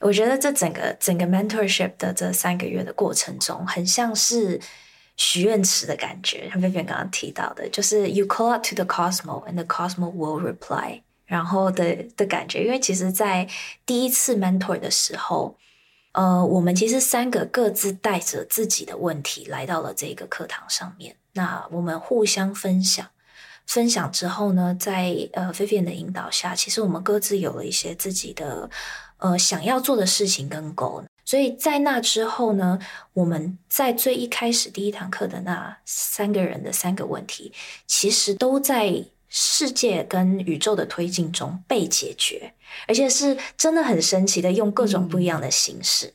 我觉得这整个整个 mentorship 的这三个月的过程中，很像是许愿池的感觉。像 Vivian 刚刚提到的，就是 you call out to the cosmos and the cosmos will reply，然后的的感觉。因为其实，在第一次 mentor 的时候，呃，我们其实三个各自带着自己的问题来到了这个课堂上面。那我们互相分享，分享之后呢，在呃 Vivian 的引导下，其实我们各自有了一些自己的呃想要做的事情跟 goal。所以在那之后呢，我们在最一开始第一堂课的那三个人的三个问题，其实都在世界跟宇宙的推进中被解决，而且是真的很神奇的，用各种不一样的形式。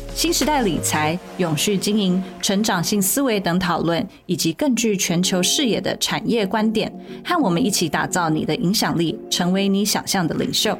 新时代理财、永续经营、成长性思维等讨论，以及更具全球视野的产业观点，和我们一起打造你的影响力，成为你想象的领袖。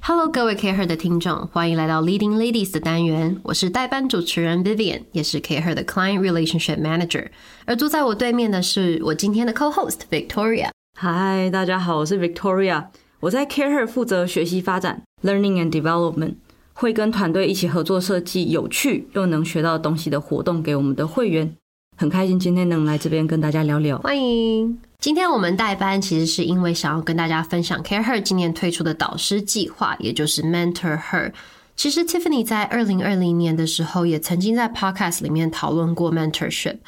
Hello，各位 CAREhER 的听众，欢迎来到 Leading Ladies 的单元。我是代班主持人 Vivian，也是 CAREhER 的 Client Relationship Manager。而坐在我对面的是我今天的 Co-host Victoria。Hi，大家好，我是 Victoria。我在 CAREhER 负责学习发展 （Learning and Development），会跟团队一起合作设计有趣又能学到东西的活动给我们的会员。很开心今天能来这边跟大家聊聊。欢迎！今天我们代班其实是因为想要跟大家分享 CAREhER 今年推出的导师计划，也就是 Mentor Her。其实 Tiffany 在二零二零年的时候也曾经在 Podcast 里面讨论过 Mentorship。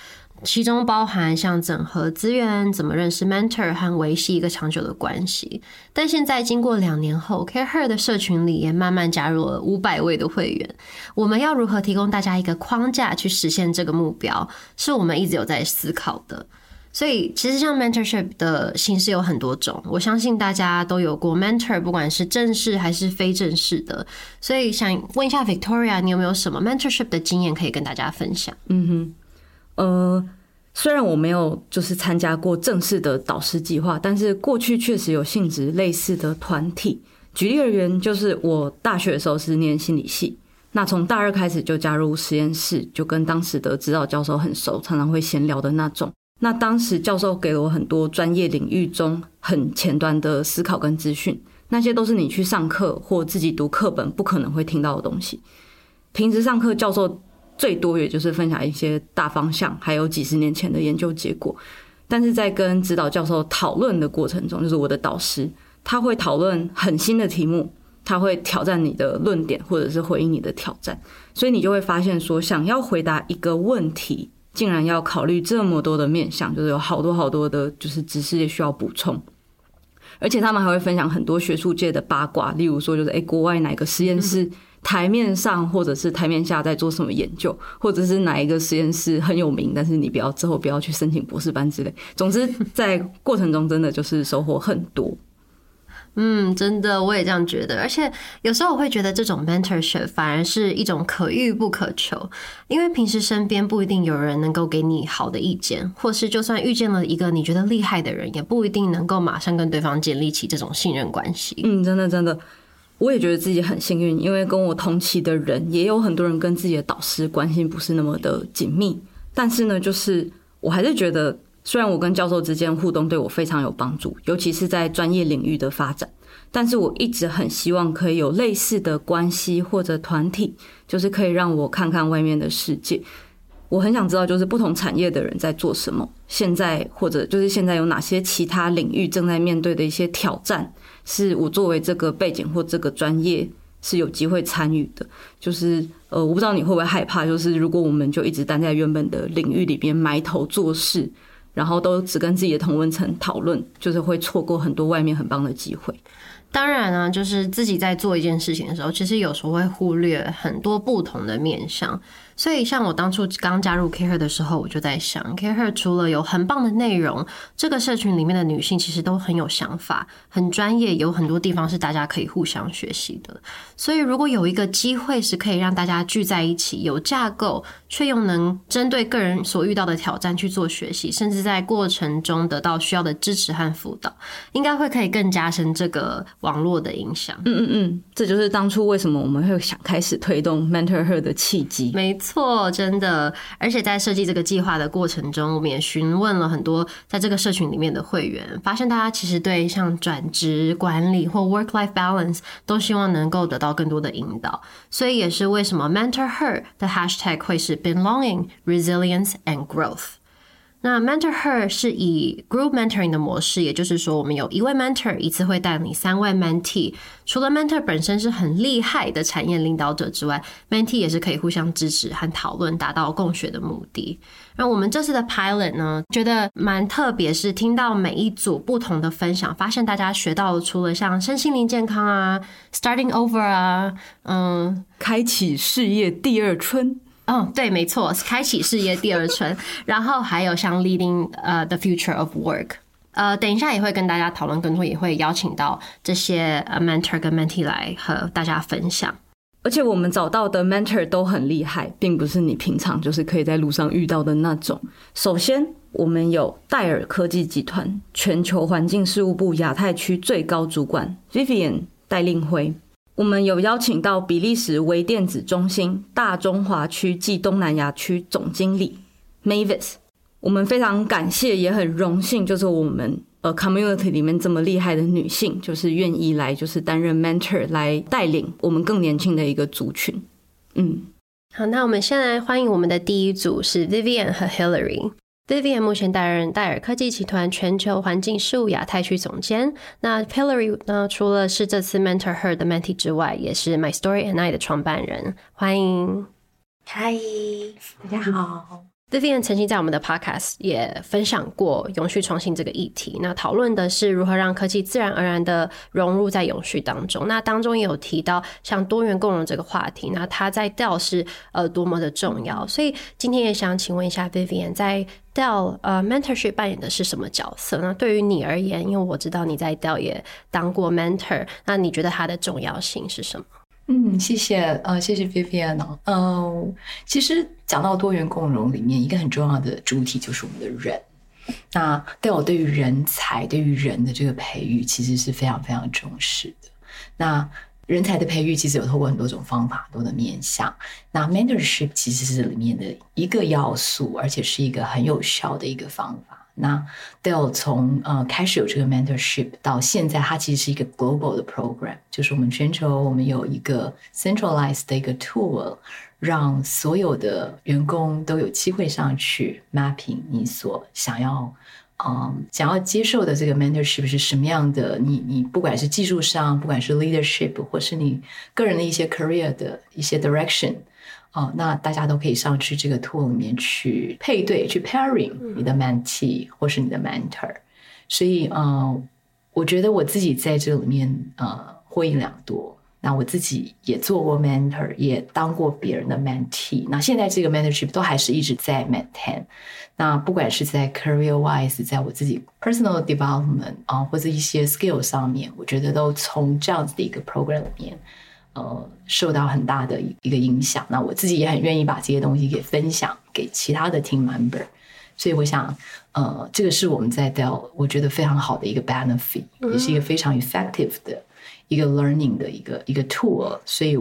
其中包含像整合资源、怎么认识 mentor 和维系一个长久的关系。但现在经过两年后，CAREhER 的社群里也慢慢加入了五百位的会员。我们要如何提供大家一个框架去实现这个目标，是我们一直有在思考的。所以，其实像 mentorship 的形式有很多种，我相信大家都有过 mentor，不管是正式还是非正式的。所以，想问一下 Victoria，你有没有什么 mentorship 的经验可以跟大家分享？嗯哼。呃，虽然我没有就是参加过正式的导师计划，但是过去确实有性质类似的团体。举例而言，就是我大学的时候是念心理系，那从大二开始就加入实验室，就跟当时的指导教授很熟，常常会闲聊的那种。那当时教授给了我很多专业领域中很前端的思考跟资讯，那些都是你去上课或自己读课本不可能会听到的东西。平时上课教授。最多也就是分享一些大方向，还有几十年前的研究结果。但是在跟指导教授讨论的过程中，就是我的导师，他会讨论很新的题目，他会挑战你的论点，或者是回应你的挑战。所以你就会发现说，想要回答一个问题，竟然要考虑这么多的面向，就是有好多好多的，就是知识也需要补充。而且他们还会分享很多学术界的八卦，例如说，就是诶，国外哪个实验室。台面上或者是台面下在做什么研究，或者是哪一个实验室很有名，但是你不要之后不要去申请博士班之类。总之，在过程中真的就是收获很多。嗯，真的我也这样觉得。而且有时候我会觉得这种 mentorship 反而是一种可遇不可求，因为平时身边不一定有人能够给你好的意见，或是就算遇见了一个你觉得厉害的人，也不一定能够马上跟对方建立起这种信任关系。嗯，真的真的。我也觉得自己很幸运，因为跟我同期的人也有很多人跟自己的导师关系不是那么的紧密。但是呢，就是我还是觉得，虽然我跟教授之间互动对我非常有帮助，尤其是在专业领域的发展，但是我一直很希望可以有类似的关系或者团体，就是可以让我看看外面的世界。我很想知道，就是不同产业的人在做什么，现在或者就是现在有哪些其他领域正在面对的一些挑战。是我作为这个背景或这个专业是有机会参与的，就是呃，我不知道你会不会害怕，就是如果我们就一直待在原本的领域里边埋头做事，然后都只跟自己的同温层讨论，就是会错过很多外面很棒的机会。当然啊，就是自己在做一件事情的时候，其实有时候会忽略很多不同的面向。所以，像我当初刚加入 CAREhER 的时候，我就在想，CAREhER 除了有很棒的内容，这个社群里面的女性其实都很有想法、很专业，有很多地方是大家可以互相学习的。所以，如果有一个机会是可以让大家聚在一起，有架构，却又能针对个人所遇到的挑战去做学习，甚至在过程中得到需要的支持和辅导，应该会可以更加深这个网络的影响。嗯嗯嗯，这就是当初为什么我们会想开始推动 Mentor Her 的契机。没错，真的。而且在设计这个计划的过程中，我们也询问了很多在这个社群里面的会员，发现大家其实对像转职管理或 work-life balance 都希望能够得到更多的引导。所以也是为什么 Mentor Her 的 hashtag 会是 Belonging, Resilience and Growth。那 Mentor Her 是以 Group Mentoring 的模式，也就是说，我们有一位 Mentor 一次会带领三位 Mentee。除了 Mentor 本身是很厉害的产业领导者之外，Mentee 也是可以互相支持和讨论，达到共学的目的。那我们这次的 Pilot 呢，觉得蛮特别，是听到每一组不同的分享，发现大家学到除了像身心灵健康啊、Starting Over 啊，嗯，开启事业第二春。嗯，对，没错，开启事业第二春，然后还有像 leading 呃、the future of work，呃，等一下也会跟大家讨论更多，也会邀请到这些呃 mentor 跟 mentee 来和大家分享。而且我们找到的 mentor 都很厉害，并不是你平常就是可以在路上遇到的那种。首先，我们有戴尔科技集团全球环境事务部亚太区最高主管 Vivian 戴令辉。我们有邀请到比利时微电子中心大中华区暨东南亚区总经理 Mavis。我们非常感谢，也很荣幸，就是我们呃 community 里面这么厉害的女性，就是愿意来就是担任 mentor 来带领我们更年轻的一个族群。嗯，好，那我们先来欢迎我们的第一组是 Vivian 和 Hillary。Vivian 目前担任戴尔科技集团全球环境事务亚太区总监。那 Pillary 呢，除了是这次 Mentor Her 的 Mentee 之外，也是 My Story and I 的创办人。欢迎，嗨，大家好。Vivian 曾经在我们的 Podcast 也分享过永续创新这个议题，那讨论的是如何让科技自然而然的融入在永续当中。那当中也有提到像多元共融这个话题，那它在 Dell 是呃多么的重要。所以今天也想请问一下 Vivian，在 Dell 呃 Mentorship 扮演的是什么角色？那对于你而言，因为我知道你在 Dell 也当过 Mentor，那你觉得它的重要性是什么？嗯，谢谢，呃，谢谢 Vivian 嗯、其实讲到多元共融里面，一个很重要的主体就是我们的人。那 Dell 对于人才、对于人的这个培育，其实是非常非常重视的。那人才的培育，其实有透过很多种方法、多的面向。那 Mentorship 其实是里面的一个要素，而且是一个很有效的一个方法。那 Dell 从呃开始有这个 mentorship 到现在，它其实是一个 global 的 program，就是我们全球我们有一个 centralized 的一个 tool，让所有的员工都有机会上去 mapping 你所想要嗯想要接受的这个 mentorship 是什么样的，你你不管是技术上，不管是 leadership，或是你个人的一些 career 的一些 direction。哦，那大家都可以上去这个 tool 里面去配对，去 pairing 你的 mentee 或是你的 mentor。所以，呃，我觉得我自己在这里面呃获益良多。那我自己也做过 mentor，也当过别人的 mentee。那现在这个 mentorship 都还是一直在 maintain。那不管是在 career wise，在我自己 personal development 啊、呃，或者一些 skill 上面，我觉得都从这样子的一个 program 里面。呃，受到很大的一个影响。那我自己也很愿意把这些东西给分享给其他的 team member。所以我想，呃，这个是我们在 Dell 我觉得非常好的一个 benefit，也是一个非常 effective 的一个 learning 的一个一个 tool。所以，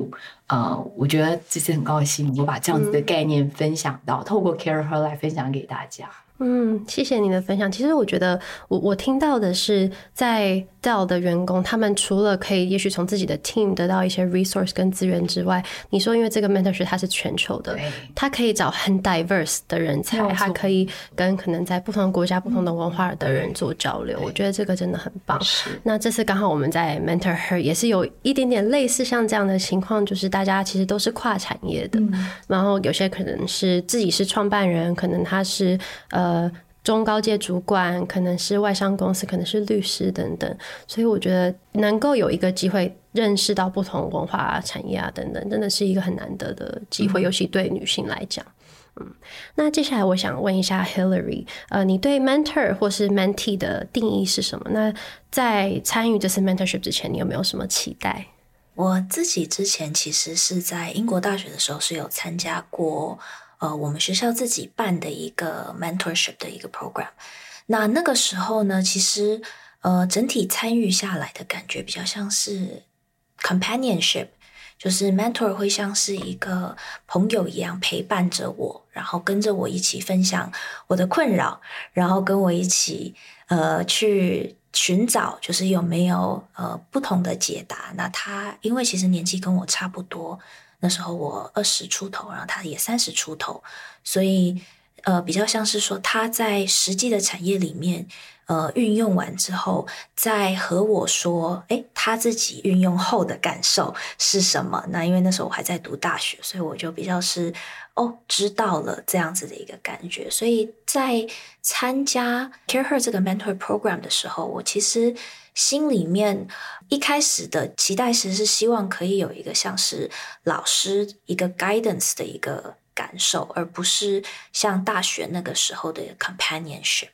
呃，我觉得这次很高兴，我把这样子的概念分享到，透过 CAREhER 来分享给大家。嗯，谢谢你的分享。其实我觉得我，我我听到的是，在的员工，他们除了可以也许从自己的 team 得到一些 resource 跟资源之外，你说因为这个 mentorship 它是全球的，他可以找很 diverse 的人才，他可以跟可能在不同国家、不同的文化的人做交流。我觉得这个真的很棒。那这次刚好我们在 Mentor Her 也是有一点点类似像这样的情况，就是大家其实都是跨产业的，嗯、然后有些可能是自己是创办人，可能他是呃。呃中高阶主管，可能是外商公司，可能是律师等等。所以我觉得能够有一个机会认识到不同文化啊、产业啊等等，真的是一个很难得的机会，嗯、尤其对女性来讲。嗯，那接下来我想问一下 Hillary，呃，你对 mentor 或是 mentee 的定义是什么？那在参与这次 mentorship 之前，你有没有什么期待？我自己之前其实是在英国大学的时候是有参加过，呃，我们学校自己办的一个 mentorship 的一个 program。那那个时候呢，其实呃，整体参与下来的感觉比较像是 companionship。就是 mentor 会像是一个朋友一样陪伴着我，然后跟着我一起分享我的困扰，然后跟我一起呃去寻找，就是有没有呃不同的解答。那他因为其实年纪跟我差不多，那时候我二十出头，然后他也三十出头，所以呃比较像是说他在实际的产业里面。呃，运用完之后，再和我说，诶，他自己运用后的感受是什么？那因为那时候我还在读大学，所以我就比较是哦，知道了这样子的一个感觉。所以在参加 CAREhER 这个 mentor program 的时候，我其实心里面一开始的期待，其实是希望可以有一个像是老师一个 guidance 的一个感受，而不是像大学那个时候的 companionship。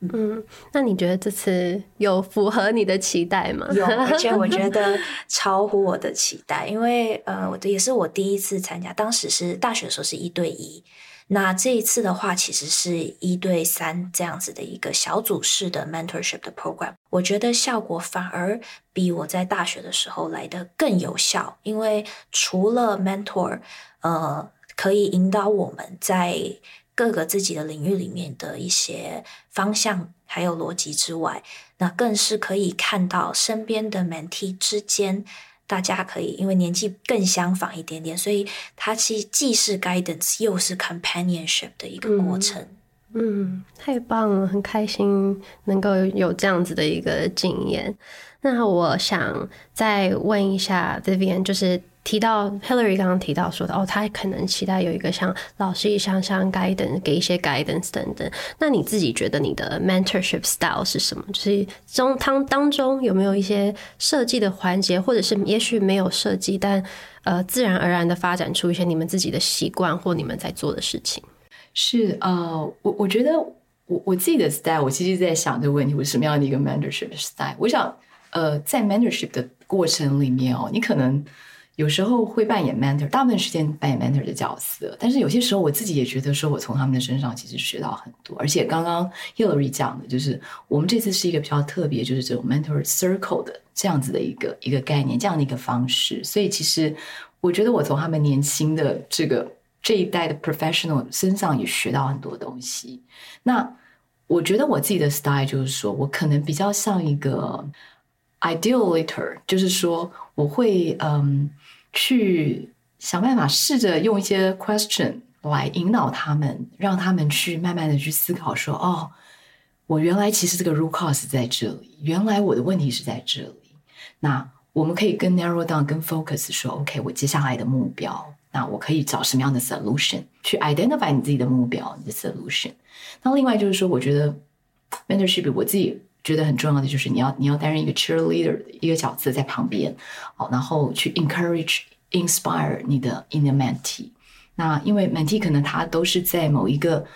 嗯，那你觉得这次有符合你的期待吗？有，而且我觉得超乎我的期待，因为呃，我的也是我第一次参加，当时是大学的时候是一对一，那这一次的话其实是一对三这样子的一个小组式的 mentorship 的 program，我觉得效果反而比我在大学的时候来得更有效，因为除了 mentor，呃，可以引导我们在。各个自己的领域里面的一些方向还有逻辑之外，那更是可以看到身边的 mentee 之间，大家可以因为年纪更相仿一点点，所以它其实既是 guidance 又是 companionship 的一个过程。嗯，嗯，太棒了，很开心能够有这样子的一个经验。那我想再问一下 Vivian，就是。提到 Hillary 刚刚提到说的哦，他可能期待有一个像老师一样像 guidance 给一些 guidance 等等。那你自己觉得你的 mentorship style 是什么？就是中当当中有没有一些设计的环节，或者是也许没有设计，但呃自然而然的发展出一些你们自己的习惯或你们在做的事情？是呃，我我觉得我我自己的 style，我其实在想这个问题，我什么样的一个 mentorship style？我想呃，在 mentorship 的过程里面哦，你可能。有时候会扮演 mentor，大部分时间扮演 mentor 的角色。但是有些时候，我自己也觉得说，我从他们的身上其实学到很多。而且刚刚 Hillary 讲的，就是我们这次是一个比较特别，就是这种 mentor circle 的这样子的一个一个概念，这样的一个方式。所以其实我觉得我从他们年轻的这个这一代的 professional 身上也学到很多东西。那我觉得我自己的 style 就是说我可能比较像一个 ideator，就是说我会嗯。去想办法试着用一些 question 来引导他们，让他们去慢慢的去思考说，哦，我原来其实这个 root cause 在这里，原来我的问题是在这里。那我们可以跟 narrow down，跟 focus 说，OK，我接下来的目标，那我可以找什么样的 solution 去 identify 你自己的目标，你的 solution。那另外就是说，我觉得 mentorship 我自己。觉得很重要的就是你要你要担任一个 cheerleader 的一个角色在旁边，好，然后去 encourage inspire 你的 in the mentee。那因为 mentee 可能他都是在某一个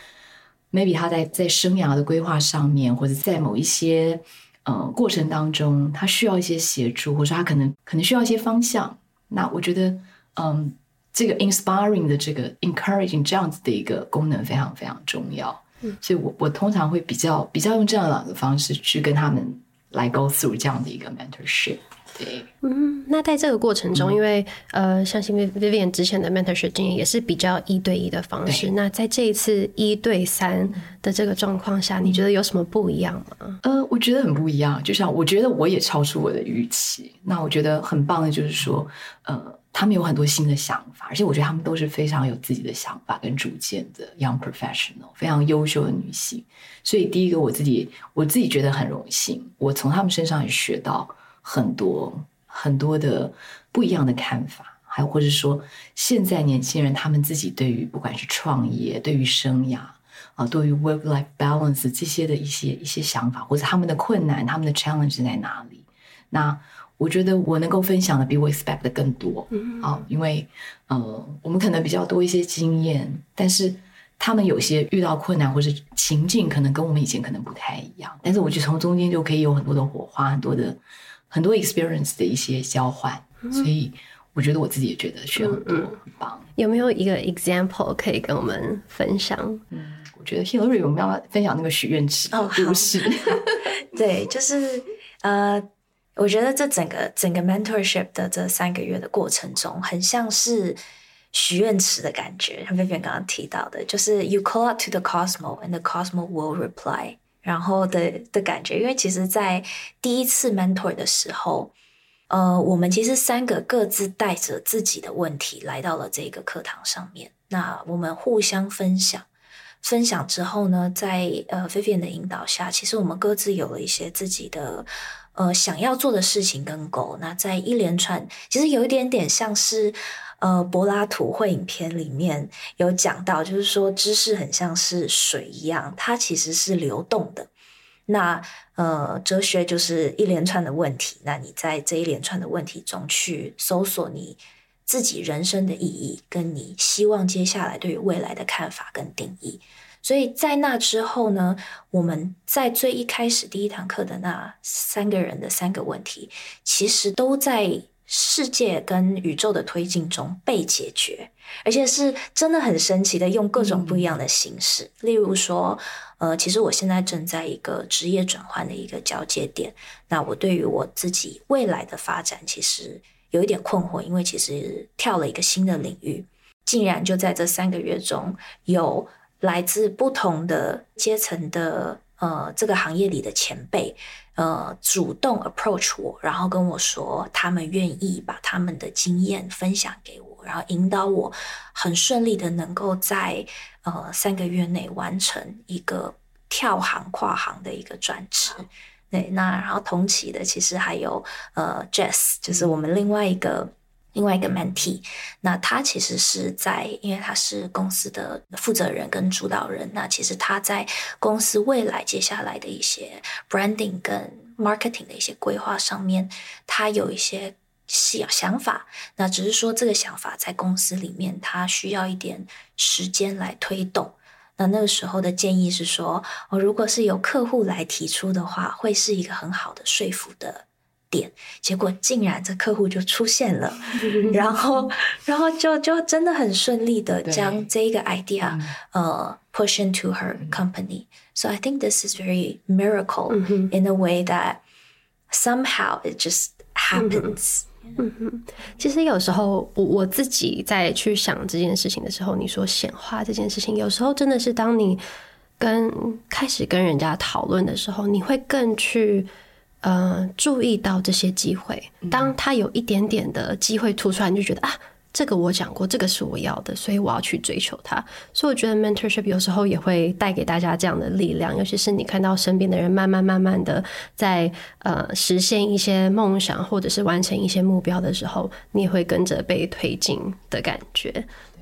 maybe 他在在生涯的规划上面，或者在某一些呃过程当中，他需要一些协助，或者他可能可能需要一些方向。那我觉得，嗯，这个 inspiring 的这个 encouraging 这样子的一个功能非常非常重要。所以我我通常会比较比较用这样两个方式去跟他们来 go through 这样的一个 mentorship。对，嗯，那在这个过程中，嗯、因为呃，相信 Vivian 之前的 mentorship 经验也是比较一对一的方式。那在这一次一对三的这个状况下，嗯、你觉得有什么不一样吗？呃，我觉得很不一样。就像我觉得我也超出我的预期。那我觉得很棒的就是说，呃。他们有很多新的想法，而且我觉得他们都是非常有自己的想法跟主见的 young professional，非常优秀的女性。所以第一个，我自己我自己觉得很荣幸，我从他们身上也学到很多很多的不一样的看法，还或者说现在年轻人他们自己对于不管是创业、对于生涯，啊，对于 work-life balance 这些的一些一些想法，或者他们的困难、他们的 challenge 在哪里？那我觉得我能够分享的比我 expect 的更多，嗯，啊，因为呃，我们可能比较多一些经验，但是他们有些遇到困难或是情境，可能跟我们以前可能不太一样。但是我觉得从中间就可以有很多的火花，很多的很多 experience 的一些交换，嗯、所以我觉得我自己也觉得学很多，嗯、很棒。有没有一个 example 可以跟我们分享？嗯，我觉得 Hillary 我们要分享那个许愿池哦，故事，对，就是呃。我觉得这整个整个 mentorship 的这三个月的过程中，很像是许愿池的感觉。像 Vivian 刚刚提到的，就是 you call out to the cosmos and the cosmos will reply，然后的的感觉。因为其实，在第一次 mentor 的时候，呃，我们其实三个各自带着自己的问题来到了这个课堂上面。那我们互相分享，分享之后呢，在呃 Vivian 的引导下，其实我们各自有了一些自己的。呃，想要做的事情跟狗那在一连串，其实有一点点像是，呃，柏拉图会影片里面有讲到，就是说知识很像是水一样，它其实是流动的。那呃，哲学就是一连串的问题，那你在这一连串的问题中去搜索你自己人生的意义，跟你希望接下来对于未来的看法跟定义。所以在那之后呢，我们在最一开始第一堂课的那三个人的三个问题，其实都在世界跟宇宙的推进中被解决，而且是真的很神奇的，用各种不一样的形式。嗯、例如说，呃，其实我现在正在一个职业转换的一个交界点，那我对于我自己未来的发展，其实有一点困惑，因为其实跳了一个新的领域，竟然就在这三个月中有。来自不同的阶层的呃，这个行业里的前辈，呃，主动 approach 我，然后跟我说他们愿意把他们的经验分享给我，然后引导我很顺利的能够在呃三个月内完成一个跳行跨行的一个转职。对，那然后同期的其实还有呃 Jess，就是我们另外一个。另外一个 mentee，那他其实是在，因为他是公司的负责人跟主导人，那其实他在公司未来接下来的一些 branding 跟 marketing 的一些规划上面，他有一些想想法，那只是说这个想法在公司里面，他需要一点时间来推动。那那个时候的建议是说，哦，如果是由客户来提出的话，会是一个很好的说服的。点，结果竟然这客户就出现了，然后，然后就就真的很顺利的将这个 idea 呃 push into her company。So I think this is very miracle in a way that somehow it just happens。嗯哼，其实有时候我我自己在去想这件事情的时候，你说显化这件事情，有时候真的是当你跟开始跟人家讨论的时候，你会更去。呃，注意到这些机会，当他有一点点的机会突出来，你就觉得啊，这个我讲过，这个是我要的，所以我要去追求它。所以我觉得 mentorship 有时候也会带给大家这样的力量，尤其是你看到身边的人慢慢慢慢的在呃实现一些梦想，或者是完成一些目标的时候，你也会跟着被推进的感觉。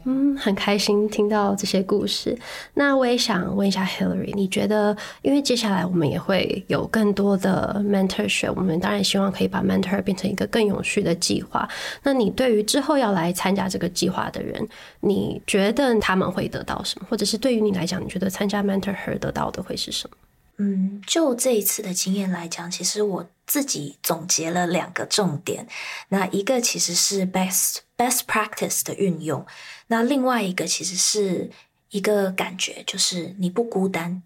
嗯，很开心听到这些故事。那我也想问一下 Hillary，你觉得，因为接下来我们也会有更多的 mentorship，我们当然希望可以把 mentor 变成一个更有序的计划。那你对于之后要来参加这个计划的人，你觉得他们会得到什么？或者是对于你来讲，你觉得参加 mentor 得到的会是什么？嗯，就这一次的经验来讲，其实我自己总结了两个重点。那一个其实是 best best practice 的运用。那另外一个其实是一个感觉，就是你不孤单，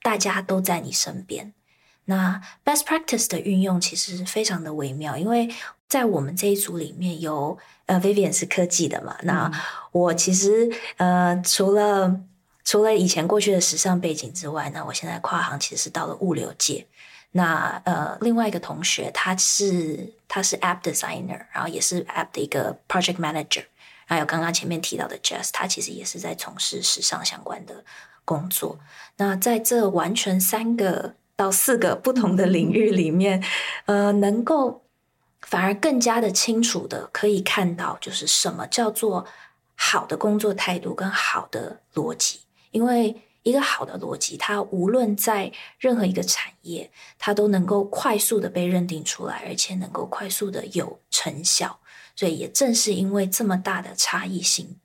大家都在你身边。那 best practice 的运用其实非常的微妙，因为在我们这一组里面有呃 Vivian 是科技的嘛，嗯、那我其实呃除了除了以前过去的时尚背景之外，那我现在跨行其实是到了物流界。那呃另外一个同学他是他是 app designer，然后也是 app 的一个 project manager。还有刚刚前面提到的 Jess，他其实也是在从事时尚相关的工作。那在这完全三个到四个不同的领域里面，呃，能够反而更加的清楚的可以看到，就是什么叫做好的工作态度跟好的逻辑。因为一个好的逻辑，它无论在任何一个产业，它都能够快速的被认定出来，而且能够快速的有成效。所以也正是因为这么大的差异性，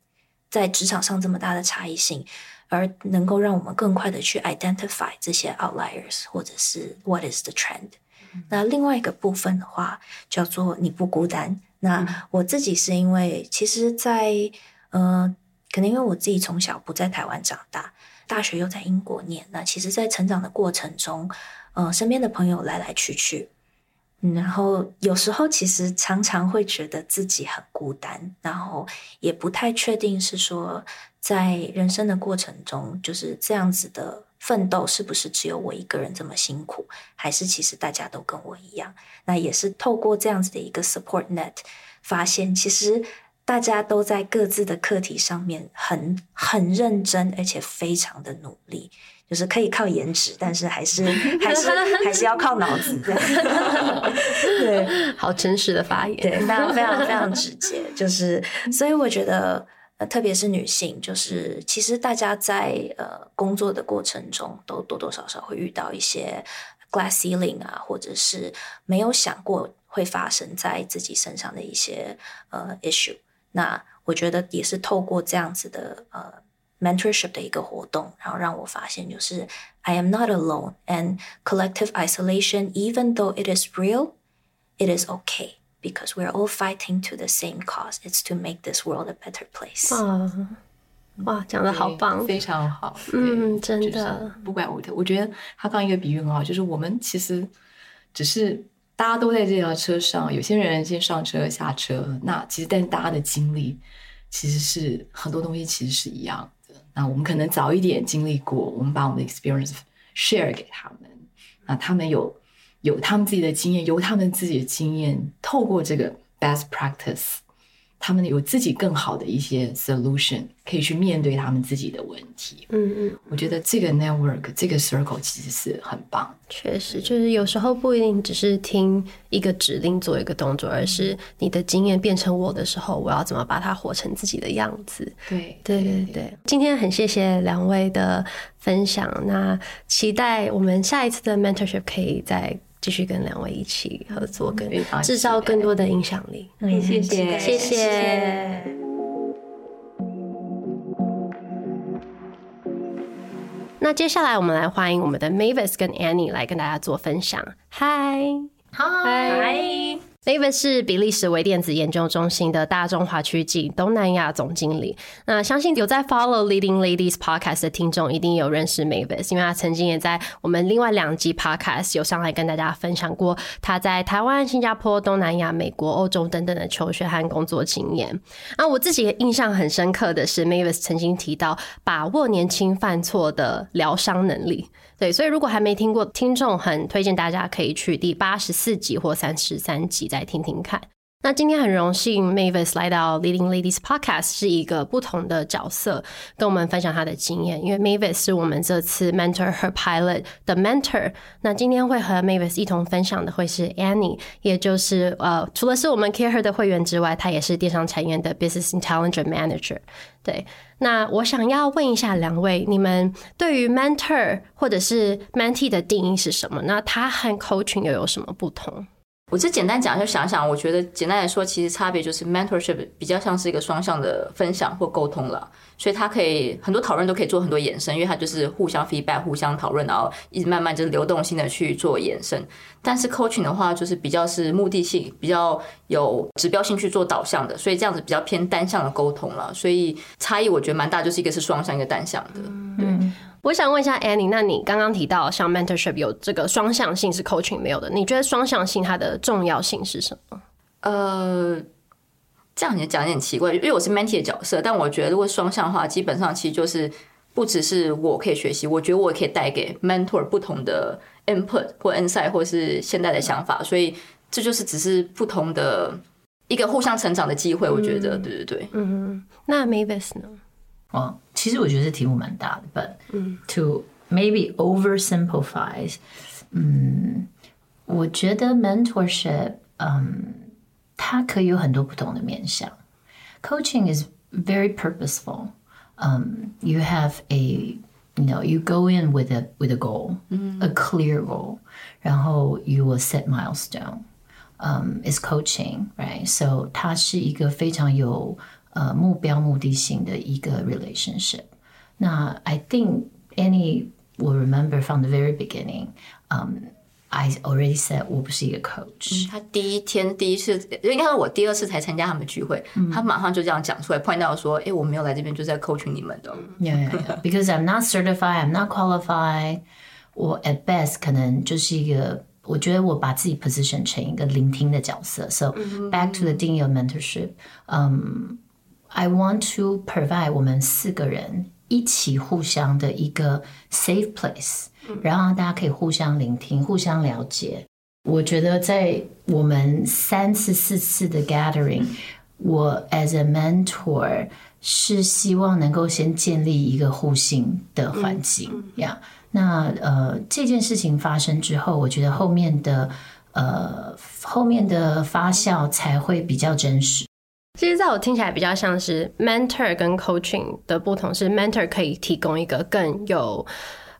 在职场上这么大的差异性，而能够让我们更快的去 identify 这些 outliers，或者是 what is the trend。嗯。那另外一个部分的话，叫做你不孤单。那我自己是因为，其实在，在呃，可能因为我自己从小不在台湾长大。大学又在英国念，那其实，在成长的过程中，呃，身边的朋友来来去去，然后有时候其实常常会觉得自己很孤单，然后也不太确定是说，在人生的过程中，就是这样子的奋斗，是不是只有我一个人这么辛苦，还是其实大家都跟我一样？那也是透过这样子的一个 support net，发现其实。大家都在各自的课题上面很很认真，而且非常的努力，就是可以靠颜值，但是还是还是 还是要靠脑子。对，好真实的发言，对，非常非常非常直接。就是，所以我觉得，呃，特别是女性，就是其实大家在呃工作的过程中，都多多少少会遇到一些 glass ceiling 啊，或者是没有想过会发生在自己身上的一些呃 issue。那我觉得也是透过这样子的呃 mentorship 的一个活动，然后让我发现就是 I am not alone and collective isolation, even though it is real, it is okay because we are all fighting to the same cause. It's to make this world a better place. 哇，哇，讲得好棒，非常好。嗯，真的，不管我，我觉得他刚一个比喻很好，就是我们其实只是。 大家都在这条车上，有些人先上车下车。那其实，但是大家的经历其实是很多东西其实是一样的。那我们可能早一点经历过，我们把我们的 experience share 给他们。那他们有有他们自己的经验，由他们自己的经验，透过这个 best practice。他们有自己更好的一些 solution，可以去面对他们自己的问题。嗯嗯，我觉得这个 network 这个 circle 其实是很棒。确实，就是有时候不一定只是听一个指令做一个动作，而是你的经验变成我的时候，我要怎么把它活成自己的样子。对对对对。今天很谢谢两位的分享，那期待我们下一次的 mentorship 可以再。继续跟两位一起合作，跟制造更多的影响力。嗯，谢谢，谢谢。那接下来我们来欢迎我们的 Mavis 跟 Annie 来跟大家做分享。嗨，嗨。Mavis 是比利时微电子研究中心的大中华区及东南亚总经理。那相信有在 follow Leading Ladies Podcast 的听众，一定有认识 Mavis，因为他曾经也在我们另外两集 Podcast 有上来跟大家分享过他在台湾、新加坡、东南亚、美国、欧洲等等的求学和工作经验。那我自己印象很深刻的是，Mavis 曾经提到把握年轻犯错的疗伤能力。对，所以如果还没听过，听众很推荐大家可以去第八十四集或三十三集再听听看。那今天很荣幸，Mavis 来到 Leading Ladies Podcast 是一个不同的角色，跟我们分享她的经验。因为 Mavis 是我们这次 Mentor Her Pilot 的 Mentor。那今天会和 Mavis 一同分享的会是 Annie，也就是呃，除了是我们 CareHer 的会员之外，她也是电商产业的 Business Intelligence Manager。对，那我想要问一下两位，你们对于 Mentor 或者是 Mentee 的定义是什么？那它和 Coaching 又有什么不同？我就简单讲，就想想，我觉得简单来说，其实差别就是 mentorship 比较像是一个双向的分享或沟通了，所以它可以很多讨论都可以做很多延伸，因为它就是互相 feedback、互相讨论，然后一直慢慢就是流动性的去做延伸。但是 coaching 的话，就是比较是目的性，比较有指标性去做导向的，所以这样子比较偏单向的沟通了。所以差异我觉得蛮大，就是一个是双向，一个单向的，对。嗯我想问一下 Annie，那你刚刚提到像 mentorship 有这个双向性是 coaching 没有的，你觉得双向性它的重要性是什么？呃，这样你讲有点奇怪，因为我是 mentee 的角色，但我觉得如果双向的话，基本上其实就是不只是我可以学习，我觉得我也可以带给 mentor 不同的 input 或 insight 或是现在的想法，所以这就是只是不同的一个互相成长的机会，我觉得，嗯、对对对，嗯，那 Mavis 呢？哦，其实我觉得这题目蛮大的，but to maybe oversimplify，嗯，我觉得 mentorship，嗯，它可以有很多不同的面向。Coaching is very purposeful，嗯，you have a you know you go in with a with a goal, a clear goal，然后 you will set milestone。Um, is coaching, right? So 它是一个非常有 呃目标目的性的一个 relationship。那 I think Annie will remember from the very beginning. Um, I already said 我不是一个 coach。他第一天第一次，应该是我第二次才参加他们聚会，他马上就这样讲出来，point out 说：“哎，我没有来这边，就是在 coaching 你们的。” Yeah, yeah, yeah. Because I'm not certified, I'm not qualified. 我 at best 可能就是一个。我觉得我把自己 position 成一个聆听的角色。So back to the 定义 of mentorship，嗯、 um,，I want to provide 我们四个人一起互相的一个 safe place，然后大家可以互相聆听、互相了解。我觉得在我们三次、四次的 gathering，我 as a mentor 是希望能够先建立一个互信的环境，呀、yeah.。那呃，这件事情发生之后，我觉得后面的呃后面的发酵才会比较真实。其实，在我听起来比较像是 mentor 跟 coaching 的不同，是 mentor 可以提供一个更有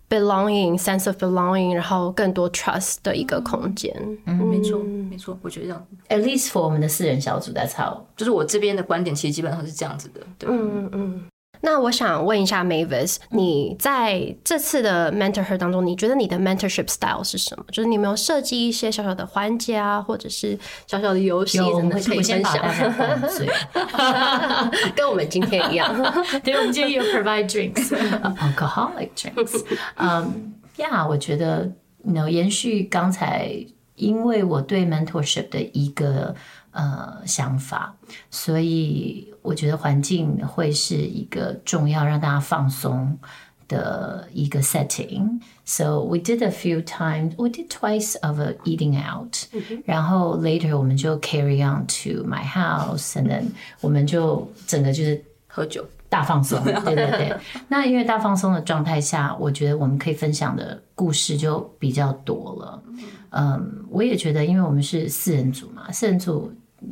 belonging sense of belonging，然后更多 trust 的一个空间。嗯，没错，没错，我觉得这样。At least for 我们的四人小组，That's how，就是我这边的观点，其实基本上是这样子的。对，嗯嗯。那我想问一下 Mavis，你在这次的 mentorship 当中，你觉得你的 mentorship style 是什么？就是你有没有设计一些小小的环节啊，或者是小小的游戏，真的可以分享？跟我们今天一样，对，我们今天有 provide drinks，alcoholic drinks。嗯，，Yeah，，我觉得能延续刚才，因为我对 mentorship 的一个。呃，想法，所以我觉得环境会是一个重要让大家放松的一个 setting。So we did a few times, we did twice of a eating out，、嗯、然后 later 我们就 carry on to my house，and then 我们就整个就是喝酒大放松，对对对。那因为大放松的状态下，我觉得我们可以分享的故事就比较多了。嗯，我也觉得，因为我们是四人组嘛，四人组。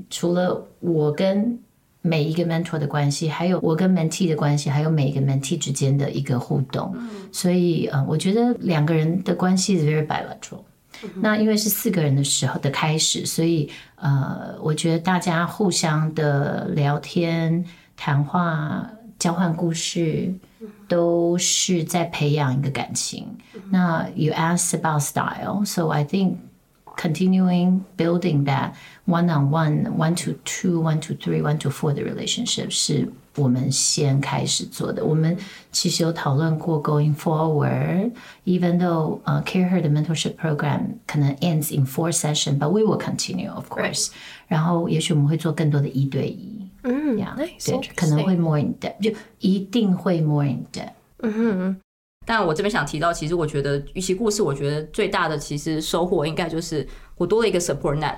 除了我跟每一个 mentor 的关系，还有我跟 mentee 的关系，还有每一个 mentee 之间的一个互动，所以呃，我觉得两个人的关系是 very bilateral。那因为是四个人的时候的开始，所以呃，我觉得大家互相的聊天、谈话、交换故事，都是在培养一个感情。那 you asked about style，so I think continuing building that。One on one, one to two, one to three, one to four 的 relationship 是我们先开始做的。我们其实有讨论过 going forward, even though 呃、uh, Care Her 的 mentorship program 可能 ends in four session, but we will continue, of course. 然后也许我们会做更多的一对一，嗯，呀，对，可能会 more in depth，就一定会 more in depth。嗯哼。 但我这边想提到，其实我觉得，与其故事，我觉得最大的其实收获应该就是我多了一个 support net。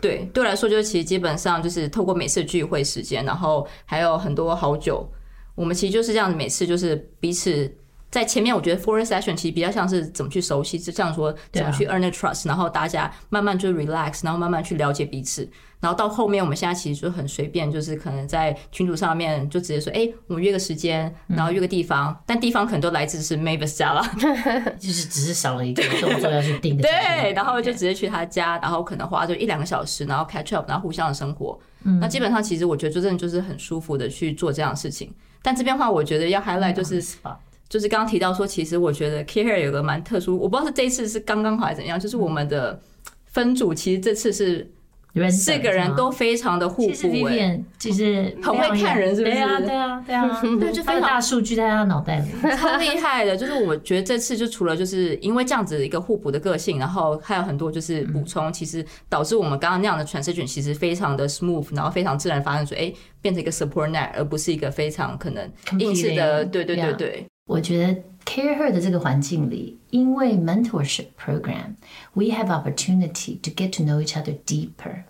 对，对我来说，就是其实基本上就是透过每次聚会时间，然后还有很多好久，我们其实就是这样，每次就是彼此在前面，我觉得 foreign session 其实比较像是怎么去熟悉，就这样说怎么去 earn the trust，然后大家慢慢就 relax，然后慢慢去了解彼此。然后到后面，我们现在其实就很随便，就是可能在群组上面就直接说，哎，我们约个时间，然后约个地方，嗯、但地方可能都来自是 Mavis 家了，就是只是少了一个动作要去定的。对，然后就直接去他家，然后可能花就一两个小时，然后 catch up，然后互相的生活。嗯、那基本上其实我觉得就真的就是很舒服的去做这样的事情。但这边话我觉得要 highlight 就是，就是刚刚提到说，其实我觉得 Care Her 有个蛮特殊，我不知道是这一次是刚刚好还是怎样，就是我们的分组其实这次是。四个人都非常的互补，其实就是很会看人，是不是？对啊，对啊，对啊，对，就非常大数据在他脑袋里，超厉害的。就是我觉得这次就除了就是因为这样子一个互补的个性，然后还有很多就是补充，其实导致我们刚刚那样的 transition 其实非常的 smooth，然后非常自然发生出，哎，变成一个 support net，而不是一个非常可能硬式的。对对对对，我觉得 Care Her 的这个环境里，因为 mentorship program，we have opportunity to get to know each other deeper。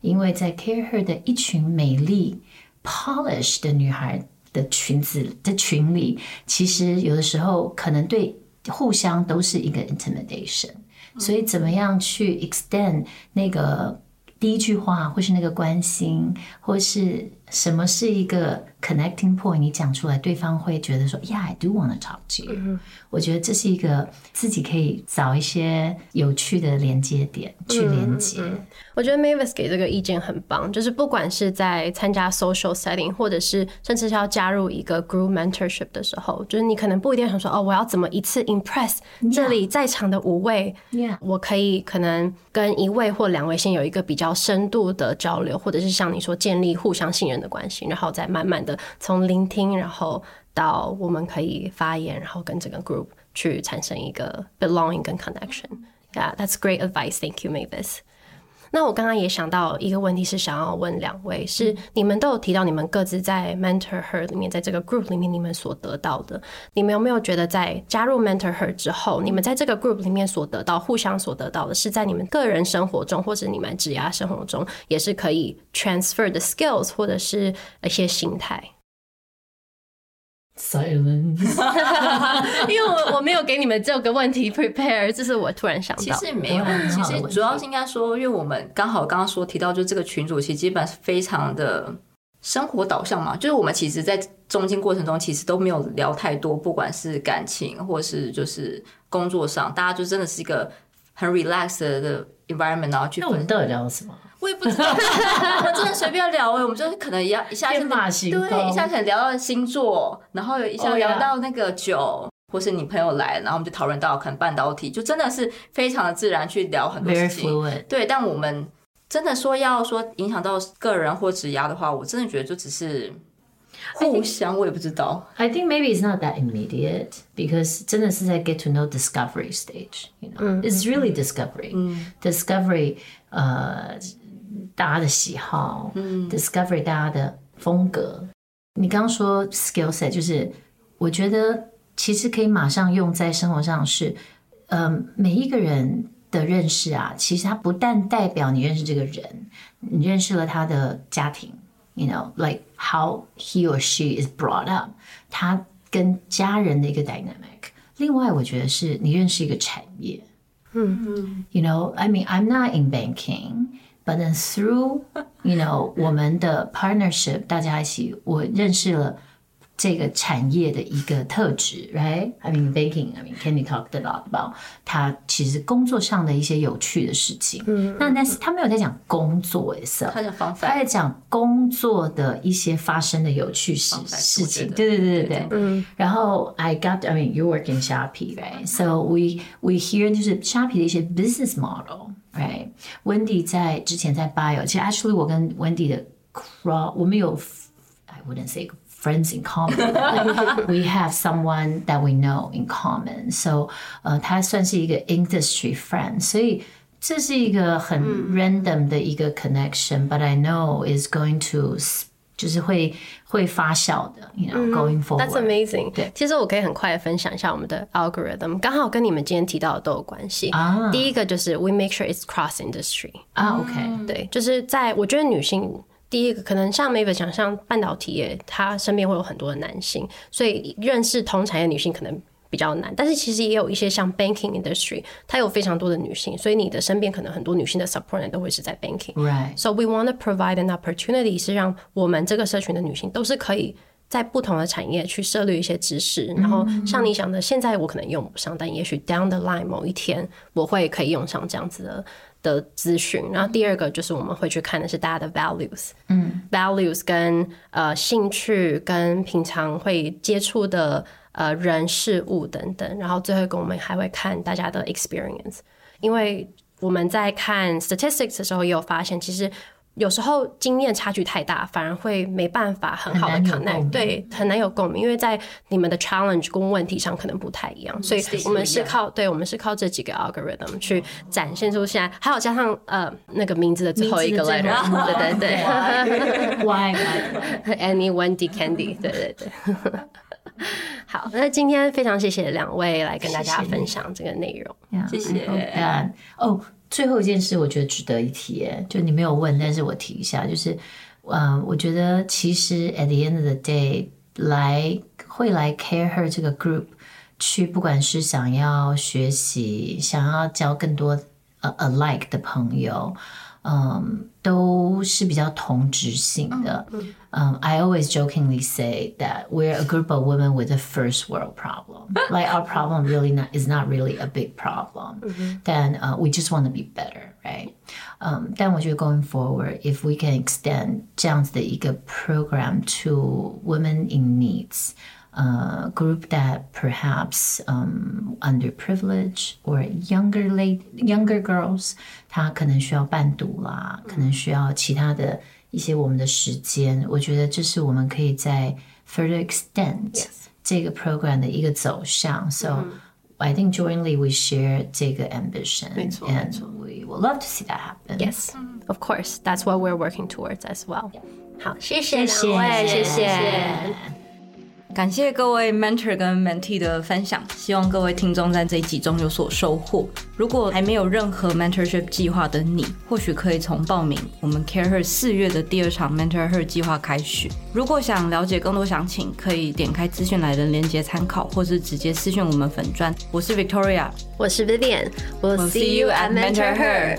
因为在 Care Her 的一群美丽 polish 的女孩的裙子的群里，其实有的时候可能对互相都是一个 intimidation，所以怎么样去 extend 那个第一句话，或是那个关心，或是什么是一个 connecting point？你讲出来，对方会觉得说，Yeah, I do want to talk to you。嗯、我觉得这是一个自己可以找一些有趣的连接点去连接。嗯嗯、我觉得 Mavis 给这个意见很棒，就是不管是在参加 social setting，或者是甚至是要加入一个 group mentorship 的时候，就是你可能不一定想说，哦，我要怎么一次 impress 这里在场的五位，Yeah. 我可以可能跟一位或两位先有一个比较深度的交流，或者是像你说建立互相信任的关系，然后再慢慢的从聆听，然后到我们可以发言，然后跟整个 group 去产生一个 belonging 跟 connection。Yeah, that's great advice. Thank you, Mavis. 那我刚刚也想到一个问题，是想要问两位，是你们都有提到你们各自在 Mentor Her 里面，在这个 group 里面，你们所得到的，你们有没有觉得在加入 Mentor Her 之后，你们在这个 group 里面所得到，互相所得到的，是在你们个人生活中或者你们职业生活中，也是可以 transfer 的 skills 或者是一些心态？Silence，因为我我没有给你们这个问题 prepare，这是我突然想到。其实没有，其实主要是应该说，因为我们刚好刚刚说提到，就这个群主其实基本上是非常的生活导向嘛，就是我们其实，在中间过程中其实都没有聊太多，不管是感情或是就是工作上，大家就真的是一个很 relaxed 的 environment，然后去。那我们到底聊什么？我也不知道，我们真的随便聊哎，我们就是可能一一下子对，一下可能聊到星座，然后一下聊到那个酒，oh, yeah. 或是你朋友来，然后我们就讨论到可能半导体，就真的是非常的自然去聊很多事情。对，但我们真的说要说影响到个人或职涯的话，我真的觉得就只是互相，我也不知道。I think maybe it's not that immediate because 真的是在 get to know discovery stage，you know，it's really discovery，discovery，呃。大家的喜好，嗯，discovery 大家的风格。你刚刚说 skill set，就是我觉得其实可以马上用在生活上是，呃，每一个人的认识啊，其实它不但代表你认识这个人，你认识了他的家庭 ，you know，like how he or she is brought up，他跟家人的一个 dynamic。另外，我觉得是你认识一个产业，嗯嗯，you know，I mean I'm not in banking。But then through, you know，我们的 partnership，大家一起，我认识了 这个产业的一个特质，right？I mean banking，I mean Candy talked a lot about 他其实工作上的一些有趣的事情。嗯，那但是他没有在讲工作，itself，他在讲工作的一些发生的有趣事事情。对对对对对。嗯。然后 I got，I mean you work in Shopee，right？So we we hear 就是 Shopee 的一些 business model。Right, Wendy 在之前在 Bio，其实 actually 我跟 Wendy 的 cross，我们有 I wouldn't say friends in common, we have someone that we know in common. So，呃，他算是一个 industry friend，所以这是一个很 random 的一个 connection，but I know is going to 就是会会发酵的，you know, going forward. That's amazing. 对，其实我可以很快的分享一下我们的 algorithm，刚好跟你们今天提到的都有关系。啊，第一个就是 we make sure it's cross industry。啊，OK，对，就是在我觉得女性 第一个可能像 Mavis 想像半导体业，他身边会有很多的男性，所以认识同产业女性可能。比较难，但是其实也有一些像 banking industry，它有非常多的女性，所以你的身边可能很多女性的 support 都会是在 banking。Right. So we want to provide an opportunity，是让我们这个社群的女性都是可以在不同的产业去涉猎一些知识，然后像你想的，现在我可能用不上，但也许 down the line 某一天我会可以用上这样子的的资讯。然后第二个就是我们会去看的是大家的 values，嗯，values 跟呃兴趣跟平常会接触的。呃，人事物等等，然后最后一个我们还会看大家的 experience，因为我们在看 statistics 的时候也有发现，其实有时候经验差距太大，反而会没办法很好的 connect，对，很难有共鸣，因为在你们的 challenge 跟问题上可能不太一样，所以我们是靠，对，我们是靠这几个 algorithm 去展现出现在，还有加上呃那个名字的最后一个 letter，对对对，Why，Annie Wendy Candy，对对对。好，那今天非常谢谢两位来跟大家分享这个内容，谢谢。哦，最后一件事我觉得值得一提，就你没有问，但是我提一下，就是，嗯，我觉得其实 at the end of the day，来会来 Care Her 这个 group 去，不管是想要学习，想要交更多呃 alike 的朋友。嗯，都是比较同质性的。嗯，嗯 I always jokingly say that we're a group of women with a first world problem. Like our problem really not is not really a big problem. Then uh, we just want to be better, right? 嗯，但我觉得 going forward, if we can extend 这样子的一个 program to women in needs. uh, group that perhaps um, underprivileged or younger late younger girls，她可能需要伴读啦，可能需要其他的一些我们的时间。我觉得这是我们可以在 further extend 这个 program 的一个走向。So I think jointly we share 这个 ambition，and we would love to see that happen. Yes, of course, that's what we're working towards as well. 好，谢谢两位，谢谢。 感谢各位 mentor 跟 mentee 的分享，希望各位听众在这一集中有所收获。如果还没有任何 mentorship 计划的你，或许可以从报名我们 CAREhER 四月的第二场 Mentor Her 计划开始。如果想了解更多详情，可以点开资讯来的链接参考，或是直接私讯我们粉专。我是 Victoria，我是 Vivian，We'll see you at Mentor Her。